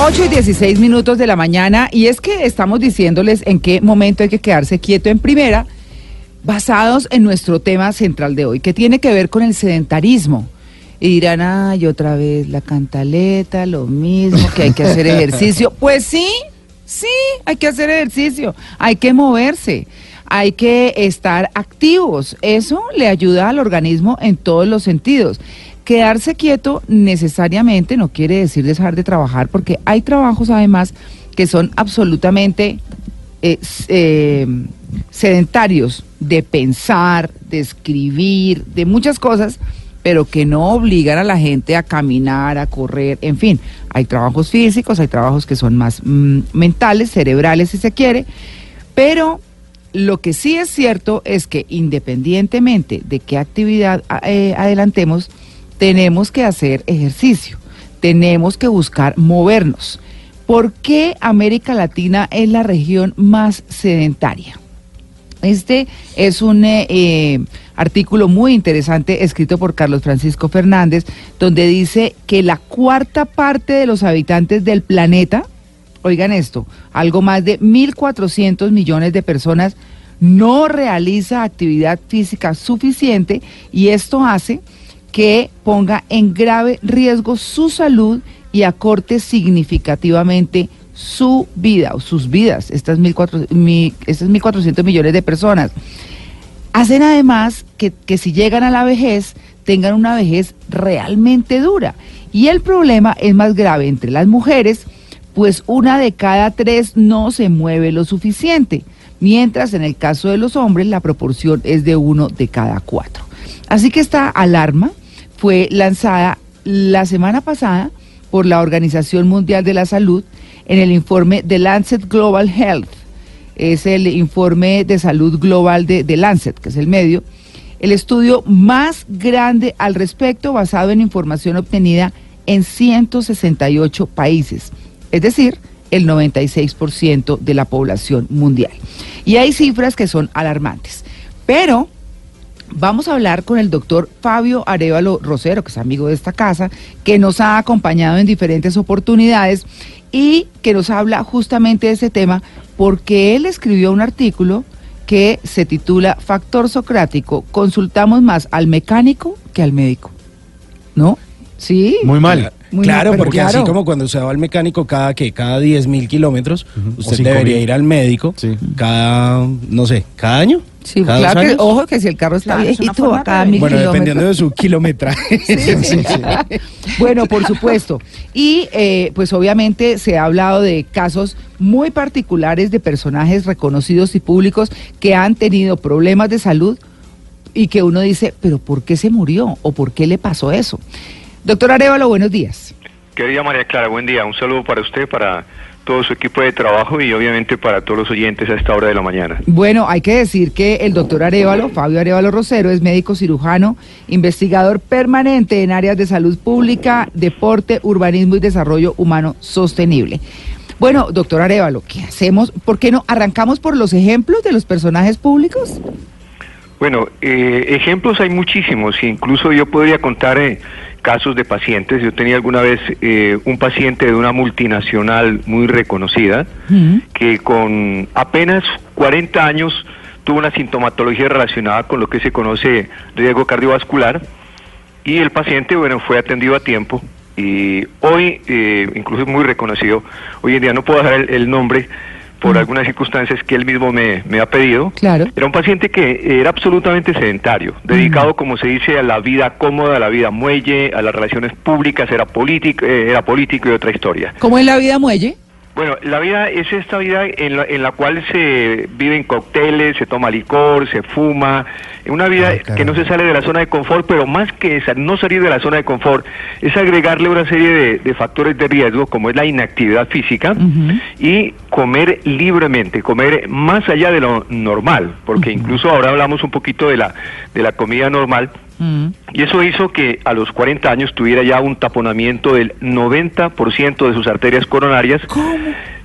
8 y 16 minutos de la mañana y es que estamos diciéndoles en qué momento hay que quedarse quieto en primera, basados en nuestro tema central de hoy, que tiene que ver con el sedentarismo. Y dirán, ay, otra vez la cantaleta, lo mismo, que hay que hacer ejercicio. Pues sí, sí, hay que hacer ejercicio, hay que moverse, hay que estar activos. Eso le ayuda al organismo en todos los sentidos. Quedarse quieto necesariamente no quiere decir dejar de trabajar, porque hay trabajos además que son absolutamente eh, eh, sedentarios de pensar, de escribir, de muchas cosas, pero que no obligan a la gente a caminar, a correr, en fin. Hay trabajos físicos, hay trabajos que son más mm, mentales, cerebrales si se quiere, pero lo que sí es cierto es que independientemente de qué actividad eh, adelantemos, tenemos que hacer ejercicio, tenemos que buscar movernos. ¿Por qué América Latina es la región más sedentaria? Este es un eh, eh, artículo muy interesante escrito por Carlos Francisco Fernández, donde dice que la cuarta parte de los habitantes del planeta, oigan esto, algo más de 1.400 millones de personas no realiza actividad física suficiente y esto hace que ponga en grave riesgo su salud y acorte significativamente su vida o sus vidas, estas 1.400 millones de personas. Hacen además que, que si llegan a la vejez, tengan una vejez realmente dura. Y el problema es más grave entre las mujeres, pues una de cada tres no se mueve lo suficiente, mientras en el caso de los hombres la proporción es de uno de cada cuatro. Así que esta alarma fue lanzada la semana pasada por la Organización Mundial de la Salud en el informe de Lancet Global Health. Es el informe de salud global de, de Lancet, que es el medio. El estudio más grande al respecto basado en información obtenida en 168 países, es decir, el 96% de la población mundial. Y hay cifras que son alarmantes. Pero Vamos a hablar con el doctor Fabio Arevalo Rosero, que es amigo de esta casa, que nos ha acompañado en diferentes oportunidades y que nos habla justamente de ese tema porque él escribió un artículo que se titula Factor Socrático, consultamos más al mecánico que al médico. ¿No? Sí. Muy mal. Muy claro, mal, porque claro. así como cuando se va al mecánico cada que cada 10 mil kilómetros, usted debería mil. ir al médico Sí. cada, no sé, cada año. Sí, cada claro dos que, años. ojo que si el carro está Claro, es viejito forma a cada mil Bueno, kilómetros. dependiendo de su kilometraje. Bueno, por supuesto. Y eh, pues obviamente se ha hablado de casos muy particulares de personajes reconocidos y públicos que han tenido problemas de salud y que uno dice, pero ¿por qué se murió? ¿O por qué le pasó eso? Doctor Arevalo, buenos días. Querida María Clara, buen día. Un saludo para usted, para todo su equipo de trabajo y obviamente para todos los oyentes a esta hora de la mañana. Bueno, hay que decir que el doctor Arevalo, Fabio Arevalo Rosero, es médico cirujano, investigador permanente en áreas de salud pública, deporte, urbanismo y desarrollo humano sostenible. Bueno, doctor Arevalo, ¿qué hacemos? ¿Por qué no arrancamos por los ejemplos de los personajes públicos? Bueno, eh, ejemplos hay muchísimos, incluso yo podría contar eh, casos de pacientes. Yo tenía alguna vez eh, un paciente de una multinacional muy reconocida que con apenas 40 años tuvo una sintomatología relacionada con lo que se conoce riesgo cardiovascular. Y el paciente, bueno, fue atendido a tiempo. Y hoy, eh, incluso es muy reconocido, hoy en día no puedo dar el, el nombre por algunas circunstancias que él mismo me, me ha pedido. Claro. Era un paciente que era absolutamente sedentario, dedicado, como se dice, a la vida cómoda, a la vida muelle, a las relaciones públicas, era político, eh, era político y otra historia. ¿Cómo en la vida muelle? Bueno, la vida es esta vida en la, en la cual se viven cócteles, se toma licor, se fuma, una vida Ah, que no se sale de la zona de confort, pero más que esa, no salir de la zona de confort, es agregarle una serie de, de factores de riesgo, como es la inactividad física, y comer libremente, comer más allá de lo normal, porque incluso ahora hablamos un poquito de la, de la comida normal, Mm. y eso hizo que a los 40 años tuviera ya un taponamiento del 90% de sus arterias coronarias.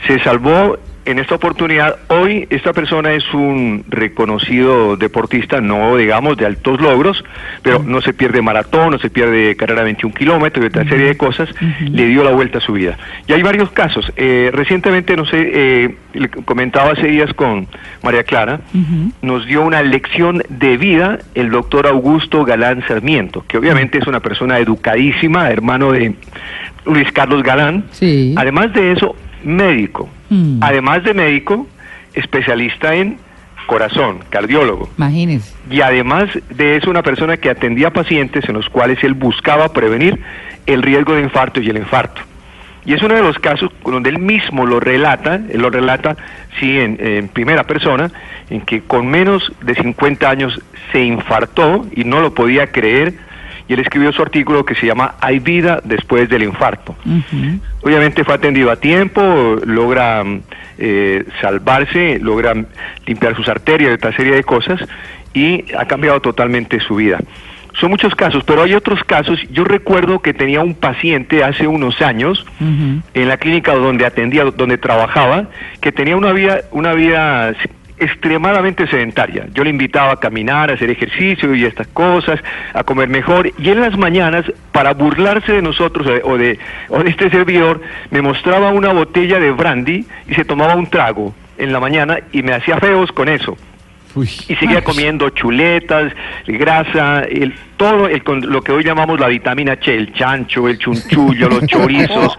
Se salvó en esta oportunidad. Hoy esta persona es un reconocido deportista, no digamos de altos logros, pero no se pierde maratón, no se pierde carrera de 21 kilómetros, y otra serie de cosas, le dio la vuelta a su vida. Y hay varios casos. Eh, recientemente, no sé, eh, le comentaba hace días con María Clara, nos dio una lección de vida el doctor Augusto Galán Sarmiento, que obviamente es una persona educadísima, hermano de Luis Carlos Galán. Sí. Además de eso, médico. Mm. Además de médico, especialista en corazón, cardiólogo. Imagínese. Y además de eso, una persona que atendía pacientes en los cuales él buscaba prevenir el riesgo de infarto y el infarto. Y es uno de los casos donde él mismo lo relata, él lo relata, sí, en, en primera persona, en que con menos de 50 años se infartó y no lo podía creer, y él escribió su artículo que se llama Hay vida después del infarto. Obviamente fue atendido a tiempo, logra mm, eh, salvarse, logra limpiar sus arterias y otra serie de cosas y ha cambiado totalmente su vida. Son muchos casos, pero hay otros casos. Yo recuerdo que tenía un paciente hace unos años en la clínica donde atendía, donde trabajaba, que tenía una vida, una vida extremadamente sedentaria. Yo le invitaba a caminar, a hacer ejercicio y estas cosas, a comer mejor, y en las mañanas, para burlarse de nosotros o de, o de este servidor, me mostraba una botella de brandy y se tomaba un trago en la mañana y me hacía feos con eso Uy. y seguía Ay. comiendo chuletas, grasa, el, todo el, con lo que hoy llamamos la vitamina Che, el chancho, el chunchullo, los chorizos,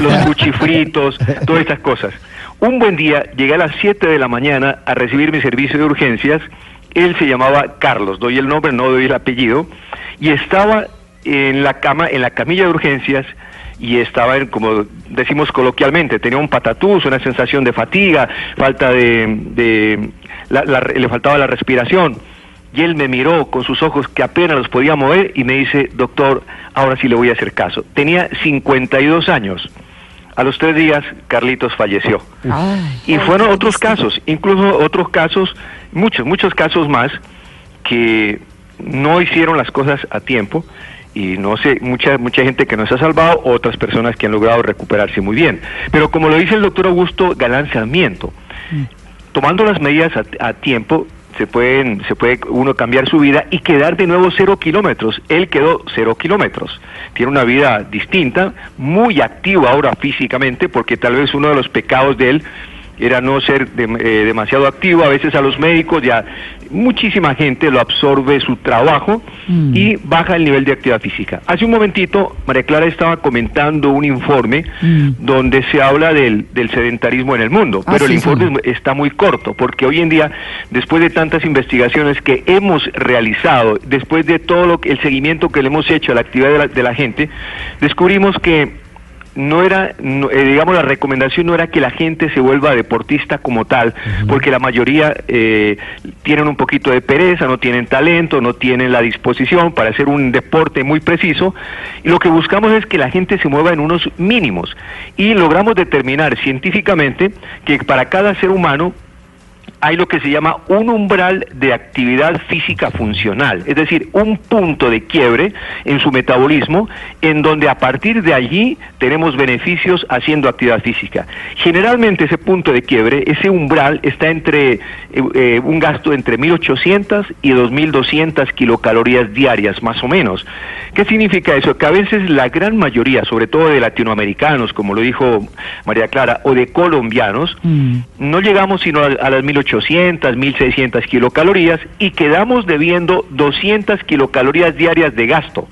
los cuchifritos, todas estas cosas. Un buen día llegué a las 7 de la mañana a recibir mi servicio de urgencias. Él se llamaba Carlos, doy el nombre, no doy el apellido, y estaba en la cama, en la camilla de urgencias, y estaba, en, como decimos coloquialmente, tenía un patatús, una sensación de fatiga, falta de, de la- la- le faltaba la respiración. Y él me miró con sus ojos que apenas los podía mover y me dice, doctor, ahora sí le voy a hacer caso. Tenía 52 años. A los tres días, Carlitos falleció. Ay. Y fueron otros casos, incluso otros casos, muchos, muchos casos más, que no hicieron las cosas a tiempo y no sé, mucha, mucha gente que no se ha salvado, otras personas que han logrado recuperarse muy bien. Pero como lo dice el doctor Augusto Galán Sarmiento, tomando las medidas a, a tiempo, se pueden, se puede uno cambiar su vida y quedar de nuevo cero kilómetros. Él quedó cero kilómetros. Tiene una vida distinta, muy activo ahora físicamente, porque tal vez uno de los pecados de él era no ser dem- eh, demasiado activo. A veces a los médicos ya muchísima gente lo absorbe su trabajo Mm. y baja el nivel de actividad física. Hace un momentito, María Clara estaba comentando un informe Mm. donde se habla del, del sedentarismo en el mundo, Ah, pero el informe está muy corto, porque hoy en día, después de tantas investigaciones que hemos realizado, después de todo lo que, el seguimiento que le hemos hecho a la actividad de la, de la gente, descubrimos que no era, no, eh, digamos, la recomendación no era que la gente se vuelva deportista como tal, porque la mayoría eh, tienen un poquito de pereza, no tienen talento, no tienen la disposición para hacer un deporte muy preciso, y lo que buscamos es que la gente se mueva en unos mínimos, y logramos determinar científicamente que para cada ser humano hay lo que se llama un umbral de actividad física funcional, es decir, un punto de quiebre en su metabolismo en donde a partir de allí tenemos beneficios haciendo actividad física. Generalmente ese punto de quiebre, ese umbral está entre eh, eh, un gasto entre 1800 y 2200 kilocalorías diarias más o menos. ¿Qué significa eso? Que a veces la gran mayoría, sobre todo de latinoamericanos, como lo dijo María Clara, o de colombianos, Mm. no llegamos sino a, a las 1800, 1600 kilocalorías y quedamos debiendo 200 kilocalorías diarias de gasto.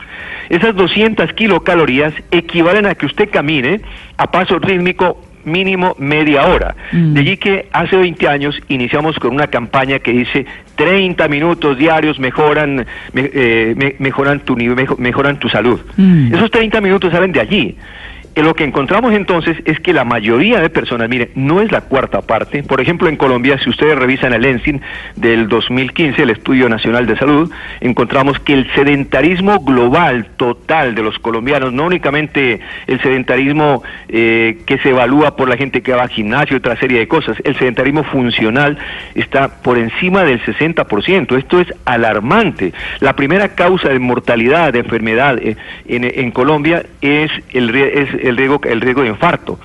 Esas 200 kilocalorías equivalen a que usted camine a paso rítmico mínimo media hora. Mm. De allí que hace 20 años iniciamos con una campaña que dice 30 minutos diarios mejoran me- eh, me- mejoran tu mejoran tu salud. Mm. Esos 30 minutos salen de allí. Lo que encontramos entonces es que la mayoría de personas, miren, no es la cuarta parte. Por ejemplo, en Colombia, si ustedes revisan el ENSIN del 2015, el Estudio Nacional de Salud, encontramos que el sedentarismo global total de los colombianos, no únicamente el sedentarismo eh, que se evalúa por la gente que va al gimnasio y otra serie de cosas, el sedentarismo funcional está por encima del 60%. Esto es alarmante. La primera causa de mortalidad, de enfermedad eh, en, Colombia es el, es el riesgo, el riesgo de infarto.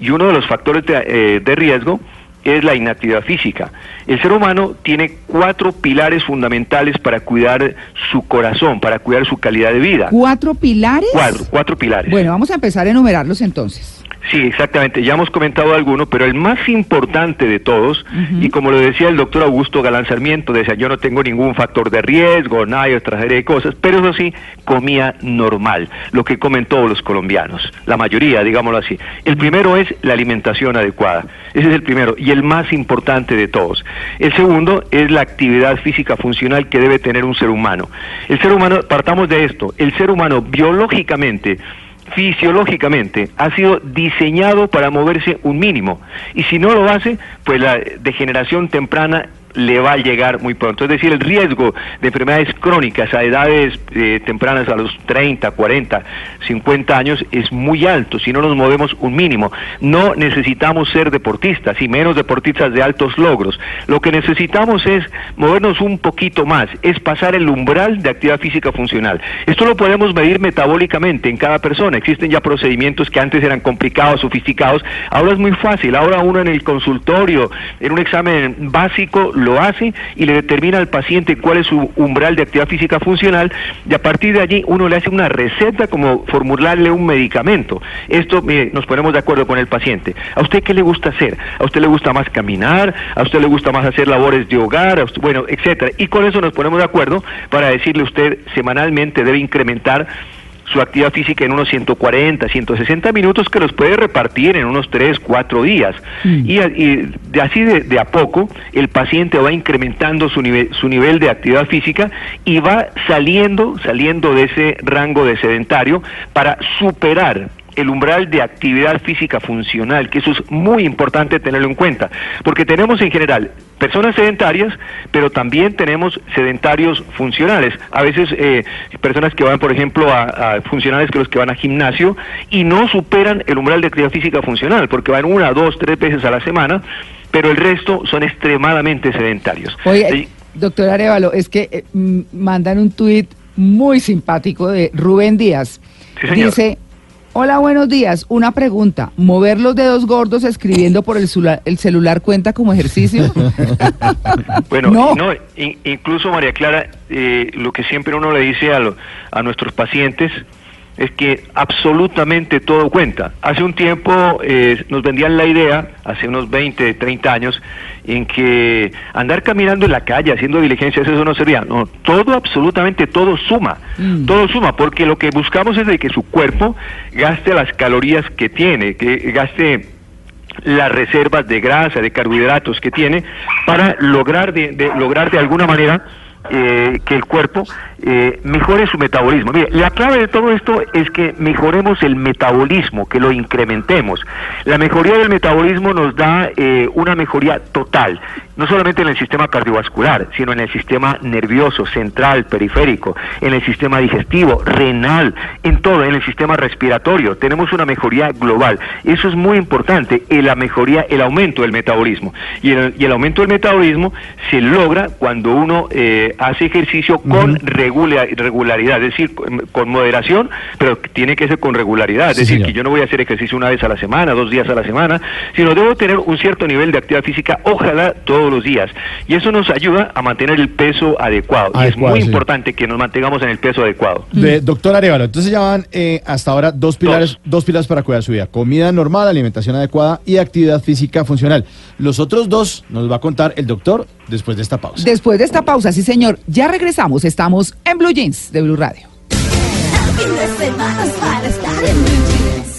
Y uno de los factores de, eh, de riesgo es la inactividad física. El ser humano tiene cuatro pilares fundamentales para cuidar su corazón, para cuidar su calidad de vida. ¿Cuatro pilares? Cuatro, cuatro pilares. Bueno, vamos a empezar a enumerarlos entonces. Sí, exactamente. Ya hemos comentado alguno, pero el más importante de todos, y como lo decía el doctor Augusto Galán Sarmiento, decía, yo no tengo ningún factor de riesgo, nada otra serie de cosas, pero eso sí, comía normal, lo que comen todos los colombianos, la mayoría, digámoslo así. El primero es la alimentación adecuada, ese es el primero, y el más importante de todos. El segundo es la actividad física funcional que debe tener un ser humano. El ser humano, partamos de esto, el ser humano biológicamente, fisiológicamente ha sido diseñado para moverse un mínimo. Y si no lo hace, pues la degeneración temprana le va a llegar muy pronto. Es decir, el riesgo de enfermedades crónicas a edades eh, tempranas, a los 30, 40, 50 años, es muy alto si no nos movemos un mínimo. No necesitamos ser deportistas y menos deportistas de altos logros. Lo que necesitamos es movernos un poquito más, es pasar el umbral de actividad física funcional. Esto lo podemos medir metabólicamente en cada persona. Existen ya procedimientos que antes eran complicados, sofisticados. Ahora es muy fácil. Ahora uno en el consultorio, en un examen básico, lo hace y le determina al paciente cuál es su umbral de actividad física funcional y a partir de allí uno le hace una receta como formularle un medicamento. Esto, mire, nos ponemos de acuerdo con el paciente. ¿A usted qué le gusta hacer? ¿A usted le gusta más caminar? ¿A usted le gusta más hacer labores de hogar? bueno, etcétera. Y con eso nos ponemos de acuerdo para decirle usted semanalmente debe incrementar su actividad física en unos 140, 160 minutos que los puede repartir en unos 3, 4 días. Mm. Y, de así de, a poco el paciente va incrementando su nivel, su nivel de actividad física y va saliendo, saliendo de ese rango de sedentario para superar el umbral de actividad física funcional, que eso es muy importante tenerlo en cuenta, porque tenemos en general personas sedentarias, pero también tenemos sedentarios funcionales. A veces eh, personas que van, por ejemplo, a, funcionales que los que van a gimnasio y no superan el umbral de actividad física funcional, porque van una, dos, tres veces a la semana, pero el resto son extremadamente sedentarios. Oye, doctor Arevalo, es que eh, mandan un tuit muy simpático de Rubén Díaz. Dice, Hola, buenos días. Una pregunta. ¿Mover los dedos gordos escribiendo por el, celular cuenta como ejercicio? bueno, no. incluso María Clara, eh, lo que siempre uno le dice a, a nuestros pacientes es que absolutamente todo cuenta. Hace un tiempo eh, nos vendían la idea, hace unos 20, 30 años, en que andar caminando en la calle haciendo diligencias, eso no servía. No, todo, absolutamente todo suma. Mm. Todo suma, porque lo que buscamos es de que su cuerpo gaste las calorías que tiene, que gaste las reservas de grasa, de carbohidratos que tiene, para lograr de lograr de alguna manera eh, que el cuerpo eh, mejore su metabolismo. Mire, la clave de todo esto es que mejoremos el metabolismo, que lo incrementemos. La mejoría del metabolismo nos da eh, una mejoría total, no solamente en el sistema cardiovascular, sino en el sistema nervioso, central, periférico, en el sistema digestivo, renal, en todo, en el sistema respiratorio. Tenemos una mejoría global. Eso es muy importante, la mejoría, el aumento del metabolismo. Y el, aumento del metabolismo se logra cuando uno hace ejercicio con regularidad, es decir, con, moderación, pero tiene que ser con regularidad, es decir, que yo no voy a hacer ejercicio una vez a la semana, dos días a la semana, sino debo tener un cierto nivel de actividad física, ojalá todos los días. Y eso nos ayuda a mantener el peso adecuado. y es muy importante que nos mantengamos en el peso adecuado. De, doctor Arevalo, entonces ya van eh, hasta ahora dos pilares, dos. pilares para cuidar su vida. Comida normal, alimentación adecuada y actividad física funcional. Los otros dos nos va a contar el doctor después de esta pausa. Después de esta pausa, sí señor. Ya regresamos. Estamos en Blue Jeans de Blue Radio.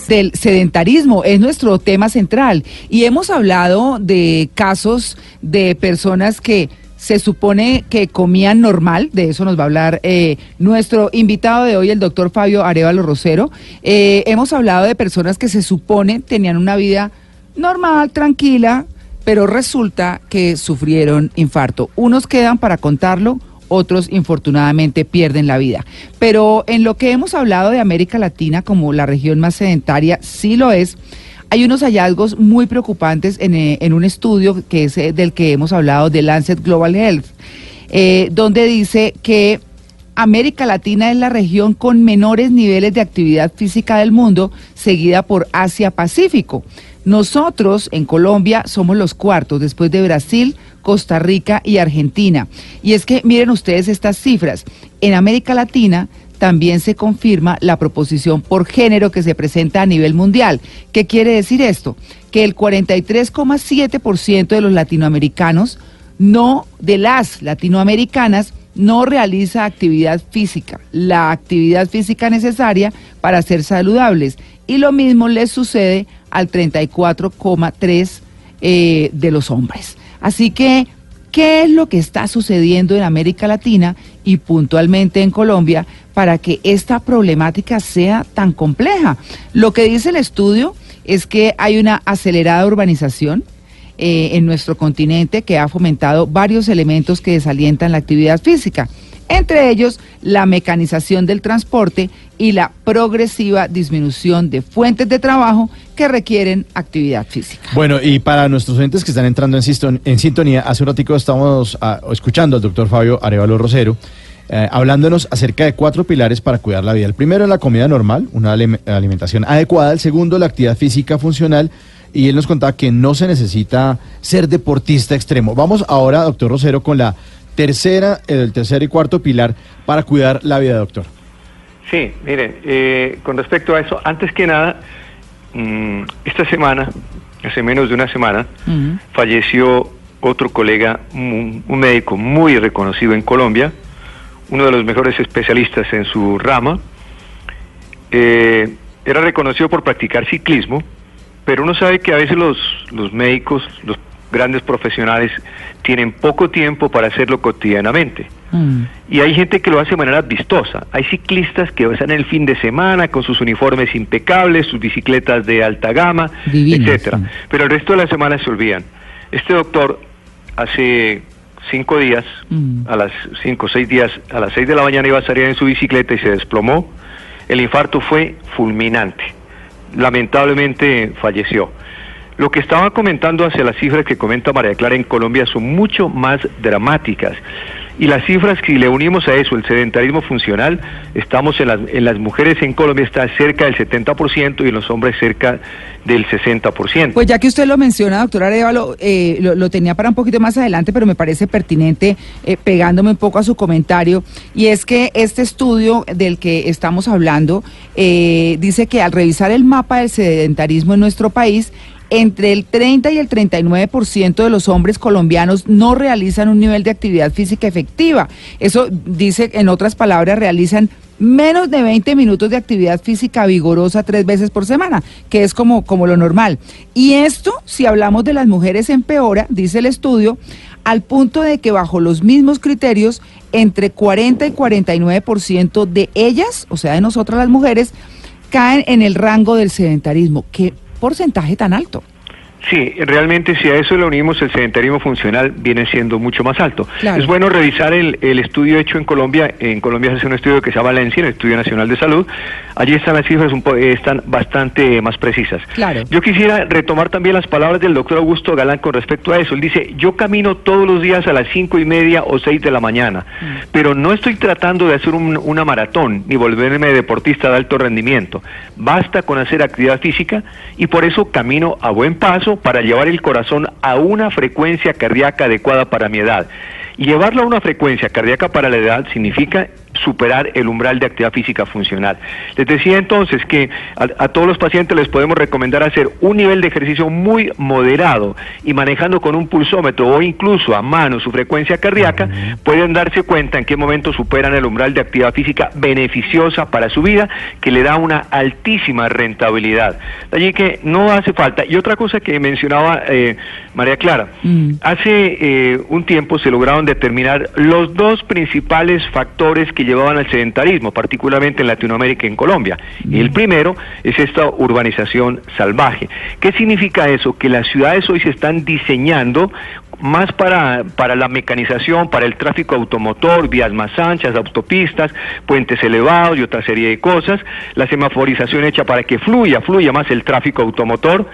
Del sedentarismo es nuestro tema central y hemos hablado de casos de personas que se supone que comían normal, de eso nos va a hablar eh, nuestro invitado de hoy, el doctor Fabio Arevalo Rosero. Eh, hemos hablado de personas que se supone tenían una vida normal, tranquila, pero resulta que sufrieron infarto. Unos quedan para contarlo, otros infortunadamente pierden la vida. Pero en lo que hemos hablado de América Latina como la región más sedentaria, sí lo es. Hay unos hallazgos muy preocupantes en, eh, un estudio que es eh, del que hemos hablado, de Lancet Global Health, eh, donde dice que América Latina es la región con menores niveles de actividad física del mundo, seguida por Asia Pacífico. Nosotros en Colombia somos los cuartos, después de Brasil, Costa Rica y Argentina. Y es que miren ustedes estas cifras. En América Latina también se confirma la proposición por género que se presenta a nivel mundial. ¿Qué quiere decir esto? Que el 43,7% de los latinoamericanos, no de las latinoamericanas, no realiza actividad física, la actividad física necesaria para ser saludables. Y lo mismo les sucede al 34,3% eh, de los hombres. Así que, ¿qué es lo que está sucediendo en América Latina y puntualmente en Colombia para que esta problemática sea tan compleja? Lo que dice el estudio es que hay una acelerada urbanización, eh, en nuestro continente que ha fomentado varios elementos que desalientan la actividad física, entre ellos la mecanización del transporte y la progresiva disminución de fuentes de trabajo que requieren actividad física. Bueno, y para nuestros oyentes que están entrando en, en sintonía, hace un ratico estamos ah, escuchando al doctor Fabio Arevalo Rosero. Eh, hablándonos acerca de cuatro pilares para cuidar la vida. El primero es la comida normal, una alimentación adecuada. El segundo, la actividad física funcional y él nos contaba que no se necesita ser deportista extremo. Vamos ahora, doctor Rosero, con la tercera, el tercer y cuarto pilar para cuidar la vida, doctor. Sí, mire, eh, con respecto a eso, antes que nada, mm, esta semana, hace menos de una semana, falleció otro colega, un, médico muy reconocido en Colombia, uno de los mejores especialistas en su rama. Eh, era reconocido por practicar ciclismo, pero uno sabe que a veces los, los médicos, los grandes profesionales, tienen poco tiempo para hacerlo cotidianamente. Mm. Y hay gente que lo hace de manera vistosa. Hay ciclistas que están el fin de semana con sus uniformes impecables, sus bicicletas de alta gama, etcétera. Pero el resto de la semana se olvidan. Este doctor hace cinco días, mm. a las cinco o seis días, a las seis de la mañana iba a salir en su bicicleta y se desplomó. El infarto fue fulminante lamentablemente falleció. Lo que estaba comentando hacia las cifras que comenta María Clara en Colombia son mucho más dramáticas. Y las cifras, si le unimos a eso, el sedentarismo funcional, estamos en las, en las mujeres en Colombia está cerca del 70% y en los hombres cerca del 60%. Pues ya que usted lo menciona, doctora Arevalo, eh, lo, tenía para un poquito más adelante, pero me parece pertinente, eh, pegándome un poco a su comentario, y es que este estudio del que estamos hablando eh, dice que al revisar el mapa del sedentarismo en nuestro país, entre el 30 y el 39% de los hombres colombianos no realizan un nivel de actividad física efectiva. Eso dice, en otras palabras, realizan menos de 20 minutos de actividad física vigorosa tres veces por semana, que es como, como lo normal. Y esto, si hablamos de las mujeres, empeora, dice el estudio, al punto de que bajo los mismos criterios, entre 40 y 49% de ellas, o sea, de nosotras las mujeres, caen en el rango del sedentarismo. que porcentaje tan alto. Sí, realmente si a eso le unimos el sedentarismo funcional viene siendo mucho más alto. Es bueno revisar el, estudio hecho en Colombia. En Colombia se hace un estudio que se llama Valencia, el Estudio Nacional de Salud. Allí están las cifras un están bastante más precisas. Claro. Yo quisiera retomar también las palabras del doctor Augusto Galán con respecto a eso. Él dice, yo camino todos los días a las cinco y media o seis de la mañana, mm. pero no estoy tratando de hacer una maratón ni volverme deportista de alto rendimiento. Basta con hacer actividad física y por eso camino a buen paso para llevar el corazón a una frecuencia cardíaca adecuada para mi edad. Llevarlo a una frecuencia cardíaca para la edad significa superar el umbral de actividad física funcional. Les decía entonces que a, todos los pacientes les podemos recomendar hacer un nivel de ejercicio muy moderado y manejando con un pulsómetro o incluso a mano su frecuencia cardíaca, pueden darse cuenta en qué momento superan el umbral de actividad física beneficiosa para su vida, que le da una altísima rentabilidad. Allí que no hace falta. Y otra cosa que mencionaba eh, María Clara, mm. hace eh, un tiempo se lograron determinar los dos principales factores que llevaban al sedentarismo, particularmente en Latinoamérica y en Colombia. Y el primero es esta urbanización salvaje. ¿Qué significa eso? Que las ciudades hoy se están diseñando más para, para la mecanización, para el tráfico automotor, vías más anchas, autopistas, puentes elevados y otra serie de cosas, la semaforización hecha para que fluya, fluya más el tráfico automotor,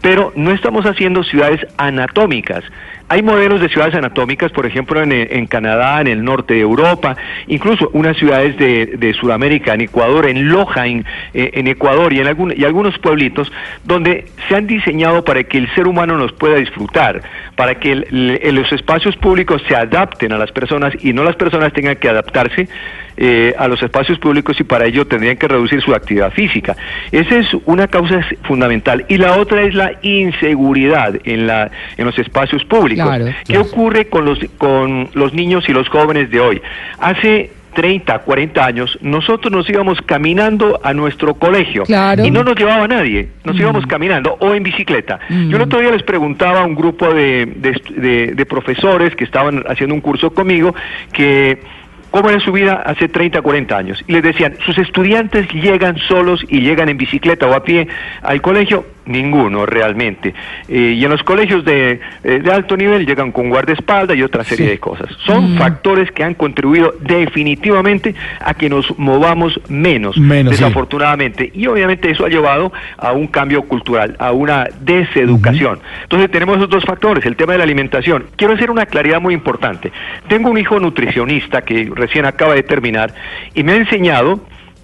pero no estamos haciendo ciudades anatómicas. Hay modelos de ciudades anatómicas, por ejemplo, en, Canadá, en el norte de Europa, incluso unas ciudades de, Sudamérica, en Ecuador, en Loja, en, eh, Ecuador y en y algunos pueblitos, donde se han diseñado para que el ser humano nos pueda disfrutar, para que los espacios públicos se adapten a las personas y no las personas tengan que adaptarse eh, a los espacios públicos y para ello tendrían que reducir su actividad física. Esa es una causa fundamental. Y la otra es la inseguridad en, la, en los espacios públicos. ¿Qué ocurre con los, con los niños y los jóvenes de hoy? Hace 30, 40 años, nosotros nos íbamos caminando a nuestro colegio y no nos llevaba nadie, nos mm. íbamos caminando o en bicicleta. Yo el mm. otro día les preguntaba a un grupo de, de profesores que estaban haciendo un curso conmigo que cómo era su vida hace 30, 40 años. Y les decían, sus estudiantes llegan solos y llegan en bicicleta o a pie al colegio. Ninguno realmente. Eh, y en los colegios de, eh, de, alto nivel llegan con guardaespaldas y otra serie de cosas. Son mm. factores que han contribuido definitivamente a que nos movamos menos, desafortunadamente. Y obviamente eso ha llevado a un cambio cultural, a una deseducación. Entonces tenemos esos dos factores, el tema de la alimentación. Quiero hacer una claridad muy importante. Tengo un hijo nutricionista que recién acaba de terminar y me ha enseñado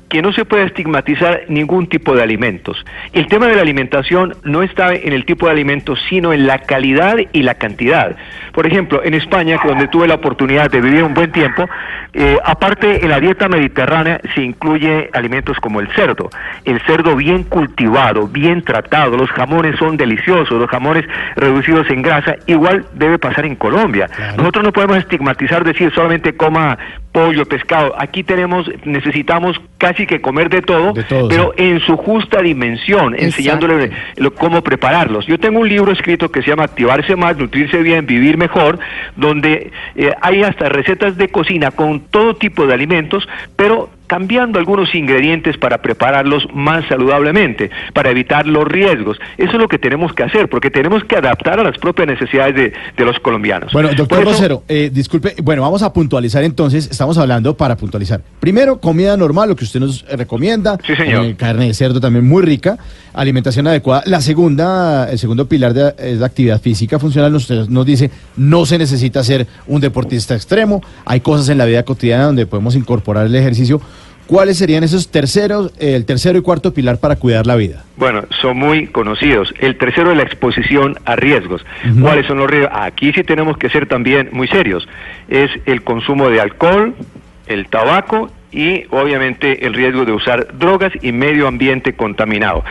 que no se puede estigmatizar ningún tipo de alimentos. El tema de la alimentación no está en el tipo de alimentos, sino en la calidad y la cantidad. Por ejemplo, en España, donde tuve la oportunidad de vivir un buen tiempo, eh, aparte en la dieta mediterránea se incluye alimentos como el cerdo. El cerdo bien cultivado, bien tratado, los jamones son deliciosos, los jamones reducidos en grasa, igual debe pasar en Colombia. Nosotros no podemos estigmatizar, decir solamente coma pollo, pescado. Aquí tenemos, necesitamos casi que comer de todo, pero en su justa dimensión, enseñándole cómo prepararlos. Yo tengo un libro escrito que se llama Activarse más, Nutrirse bien, Vivir mejor, donde eh, hay hasta recetas de cocina con todo tipo de alimentos, pero cambiando algunos ingredientes para prepararlos más saludablemente, para evitar los riesgos. Eso es lo que tenemos que hacer, porque tenemos que adaptar a las propias necesidades de, los colombianos. Bueno, doctor Rosero, eh, disculpe, bueno, vamos a puntualizar entonces, estamos hablando para puntualizar. Primero, comida normal, lo que usted nos recomienda. Sí, señor. Eh, carne de cerdo también muy rica, alimentación adecuada. La segunda, el segundo pilar de, es la actividad física funcional. Usted nos dice, no se necesita ser un deportista extremo, hay cosas en la vida cotidiana donde podemos incorporar el ejercicio ¿Cuáles serían esos terceros, el tercero y cuarto pilar para cuidar la vida? Bueno, son muy conocidos. El tercero es la exposición a riesgos. ¿Cuáles son los riesgos? Aquí sí tenemos que ser también muy serios. Es el consumo de alcohol, el tabaco y obviamente el riesgo de usar drogas y medio ambiente contaminado.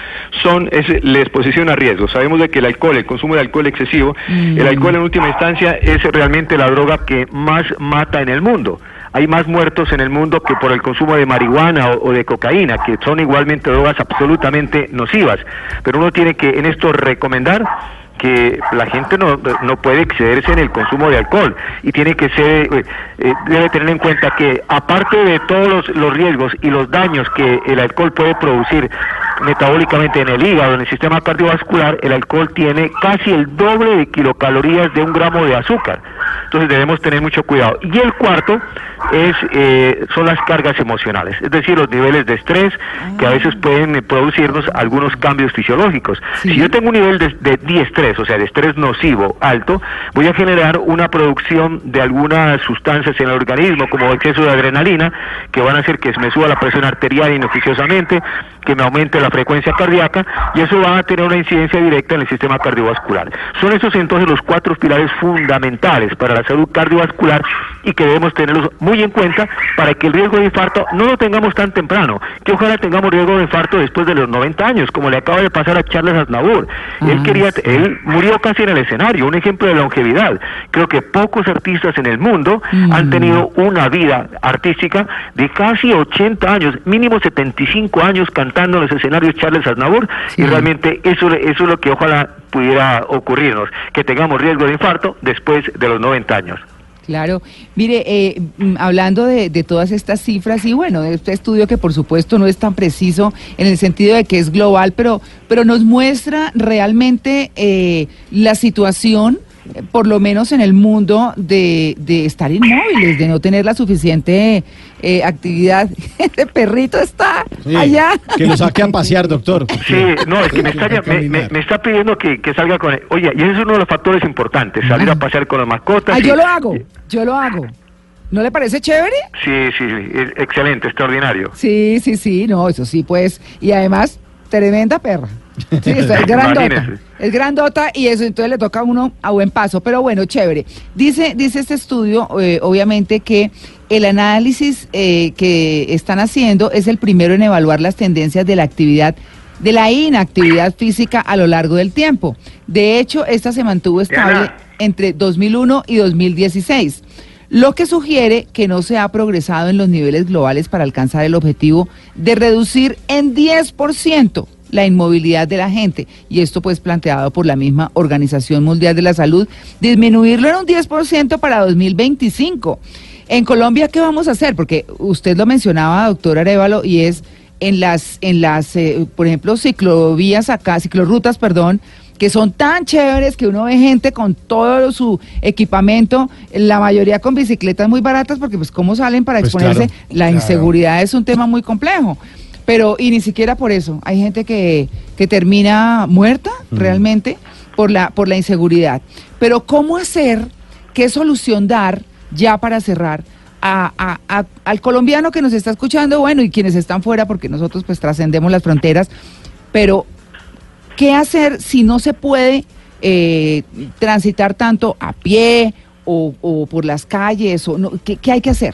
Son es la exposición a riesgos. Sabemos de que el alcohol, el consumo de alcohol excesivo, el alcohol en última instancia es realmente la droga que más mata en el mundo hay más muertos en el mundo que por el consumo de marihuana o, de cocaína, que son igualmente drogas absolutamente nocivas. Pero uno tiene que en esto recomendar que la gente no, no puede excederse en el consumo de alcohol y tiene que ser, eh, eh, debe tener en cuenta que aparte de todos los, los, riesgos y los daños que el alcohol puede producir metabólicamente en el hígado, en el sistema cardiovascular, el alcohol tiene casi el doble de kilocalorías de un gramo de azúcar. Entonces debemos tener mucho cuidado. Y el cuarto es eh, son las cargas emocionales, es decir, los niveles de estrés que a veces ah. pueden producirnos algunos cambios fisiológicos. Si yo tengo un nivel de, de, estrés, o sea, de estrés nocivo alto, voy a generar una producción de algunas sustancias en el organismo, como exceso de adrenalina, que van a hacer que me suba la presión arterial inoficiosamente, que me aumente la frecuencia cardíaca y eso va a tener una incidencia directa en el sistema cardiovascular. Son esos entonces los cuatro pilares fundamentales para la salud cardiovascular y que debemos tenerlos muy en cuenta para que el riesgo de infarto no lo tengamos tan temprano, que ojalá tengamos riesgo de infarto después de los 90 años, como le acaba de pasar a Charles Aznavour. él quería, él murió casi en el escenario, un ejemplo de longevidad. Creo que pocos artistas en el mundo han mm. tenido una vida artística de casi 80 años, mínimo 75 años cantando en los escenarios Charles Aznavour y realmente eso, eso es lo que ojalá pudiera ocurrirnos, que tengamos riesgo de infarto después de los 90 años. Claro, mire, eh, mm, hablando de, todas estas cifras y bueno, de este estudio que por supuesto no es tan preciso en el sentido de que es global, pero, pero nos muestra realmente eh, la situación por lo menos en el mundo de, de estar inmóviles, de no tener la suficiente eh, actividad. Este perrito está Sí, allá. Que lo saque a pasear, doctor. Sí, no, es que me está, me, me- me está pidiendo que, que salga con él. Oye, y ese es uno de los factores importantes, salir a pasear con las mascotas. Ah, y- yo lo hago, yo lo hago. ¿No le parece chévere? Sí, sí, sí, es excelente, extraordinario. Sí, sí, sí, no, eso sí, pues. Y además, tremenda perra. Sí, es grandota. Imagínese. Es grandota y eso entonces le toca a uno a buen paso. Pero bueno, chévere. Dice, dice este estudio, eh, obviamente, que el análisis eh, que están haciendo es el primero en evaluar las tendencias de la actividad de la inactividad física a lo largo del tiempo. De hecho, esta se mantuvo estable Diana. entre 2001 y 2016, lo que sugiere que no se ha progresado en los niveles globales para alcanzar el objetivo de reducir en 10% la inmovilidad de la gente. Y esto pues planteado por la misma Organización Mundial de la Salud, disminuirlo en un 10% para 2025. En Colombia, ¿qué vamos a hacer? Porque usted lo mencionaba, doctor Arevalo, y es en las, en las, eh, por ejemplo, ciclovías acá, ciclorrutas, perdón, que son tan chéveres que uno ve gente con todo su equipamiento, la mayoría con bicicletas muy baratas, porque pues cómo salen para Pues exponerse, claro, la claro. inseguridad es un tema muy complejo. Pero, y ni siquiera por eso, hay gente que, que termina muerta realmente por la, por la inseguridad. Pero ¿cómo hacer, qué solución dar, ya para cerrar, a, a- a- al colombiano que nos está escuchando, bueno, y quienes están fuera, porque nosotros pues trascendemos las fronteras, pero ¿qué hacer si no se puede eh, transitar tanto a pie o, o por las calles? O no, ¿qué, qué hay que hacer?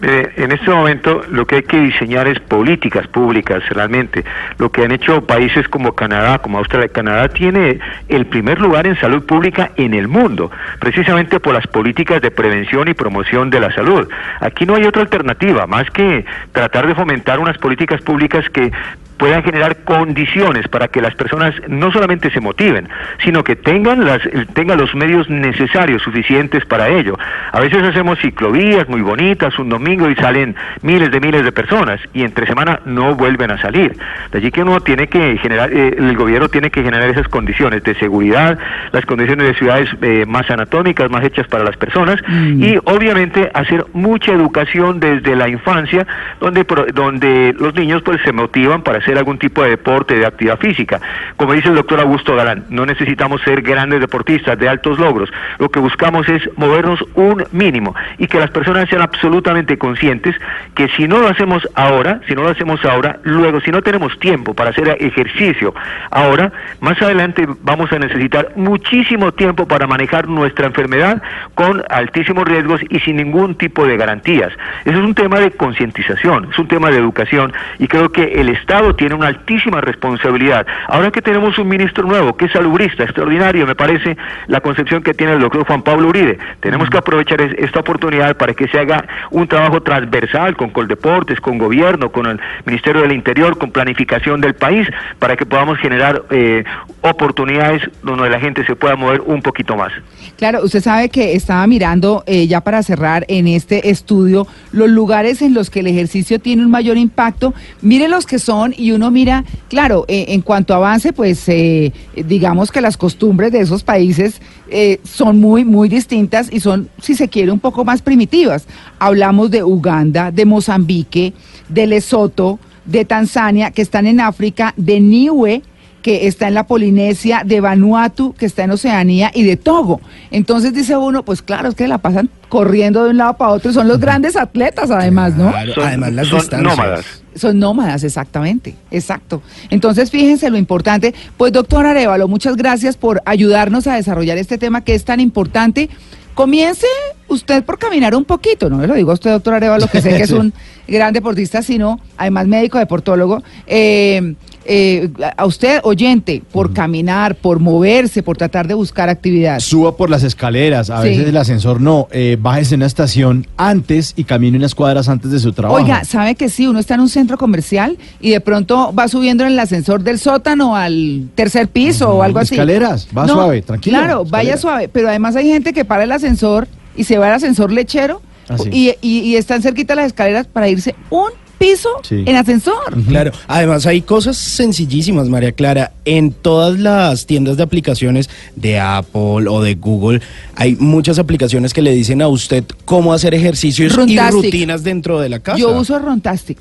En este momento lo que hay que diseñar es políticas públicas realmente. Lo que han hecho países como Canadá, como Australia, Canadá tiene el primer lugar en salud pública en el mundo, precisamente por las políticas de prevención y promoción de la salud. Aquí no hay otra alternativa más que tratar de fomentar unas políticas públicas que puedan generar condiciones para que las personas no solamente se motiven, sino que tengan las tengan los medios necesarios suficientes para ello. A veces hacemos ciclovías muy bonitas un domingo y salen miles de miles de personas y entre semana no vuelven a salir. De allí que uno tiene que generar eh, el gobierno tiene que generar esas condiciones de seguridad, las condiciones de ciudades eh, más anatómicas, más hechas para las personas Mm. y obviamente hacer mucha educación desde la infancia donde donde los niños pues se motivan para hacer algún tipo de deporte, de actividad física. Como dice el doctor Augusto Galán, no necesitamos ser grandes deportistas de altos logros, lo que buscamos es movernos un mínimo y que las personas sean absolutamente conscientes que si no lo hacemos ahora, si no lo hacemos ahora, luego si no tenemos tiempo para hacer ejercicio ahora, más adelante vamos a necesitar muchísimo tiempo para manejar nuestra enfermedad con altísimos riesgos y sin ningún tipo de garantías. Eso es un tema de concientización, es un tema de educación y creo que el Estado tiene una altísima responsabilidad. Ahora que tenemos un ministro nuevo, que es salubrista, extraordinario, me parece la concepción que tiene el doctor Juan Pablo Uribe. Tenemos que aprovechar es- esta oportunidad para que se haga un trabajo transversal con Coldeportes, con gobierno, con el Ministerio del Interior, con planificación del país, para que podamos generar eh, oportunidades donde la gente se pueda mover un poquito más. Claro, usted sabe que estaba mirando, eh, ya para cerrar en este estudio, los lugares en los que el ejercicio tiene un mayor impacto. Mire los que son y uno mira, claro, eh, en cuanto avance, pues eh, digamos que las costumbres de esos países eh, son muy, muy distintas y son, si se quiere, un poco más primitivas. Hablamos de Uganda, de Mozambique, de Lesoto, de Tanzania, que están en África, de Niue, que está en la Polinesia, de Vanuatu, que está en Oceanía, y de Togo. Entonces dice uno, pues claro, es que la pasan corriendo de un lado para otro, son los grandes atletas además, ¿no? Claro, Son- además las son distancias. nómadas. Son nómadas, exactamente, exacto. Entonces, fíjense lo importante. Pues, doctor Arevalo, muchas gracias por ayudarnos a desarrollar este tema que es tan importante. Comience usted por caminar un poquito, no me lo digo a usted, doctor Arevalo, que sé que es un gran deportista, sino además médico deportólogo. Eh, eh, a usted, oyente, por caminar, por moverse, por tratar de buscar actividad. Suba por las escaleras, a Sí. veces el ascensor no. Eh, bájese en una estación antes y camine unas cuadras antes de su trabajo. Oiga, ¿sabe que sí? Uno está en un centro comercial y de pronto va subiendo en el ascensor del sótano al tercer piso o algo así. escaleras, va suave, tranquilo, Claro, vaya suave, pero además hay gente que para el ascensor y se va al ascensor lechero Ah, sí. y, y- y están cerquita las escaleras para irse un piso Sí. en ascensor. Claro, además hay cosas sencillísimas, María Clara. En todas las tiendas de aplicaciones de Apple o de Google, hay muchas aplicaciones que le dicen a usted cómo hacer ejercicios y rutinas dentro de la casa. Yo uso Rontastic,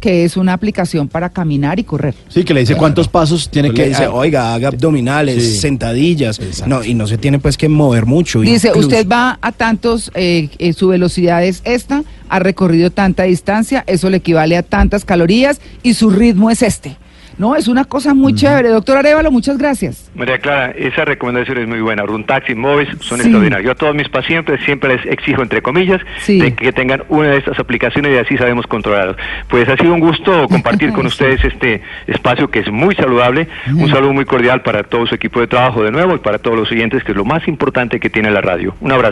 que es una aplicación para caminar y correr. Sí, que le dice cuántos pasos tiene le que dice, ah, oiga, haga abdominales, Sí. sentadillas. Exacto. No, y no se tiene pues que mover mucho. Dice, incluso. usted va a tantos, eh, eh, su velocidad es esta, ha recorrido tanta distancia, eso le equivale a tantas calorías y su ritmo es este. No, es una cosa muy chévere. Doctor Arevalo, muchas gracias. María Clara, esa recomendación es muy buena. Runtaxi, Moves son Sí. extraordinarios. Yo a todos mis pacientes siempre les exijo, entre comillas, Sí. de que tengan una de estas aplicaciones y así sabemos controlarlos. Pues ha sido un gusto compartir con ustedes este espacio que es muy saludable. Un saludo muy cordial para todo su equipo de trabajo de nuevo y para todos los oyentes, que es lo más importante que tiene la radio. Un abrazo.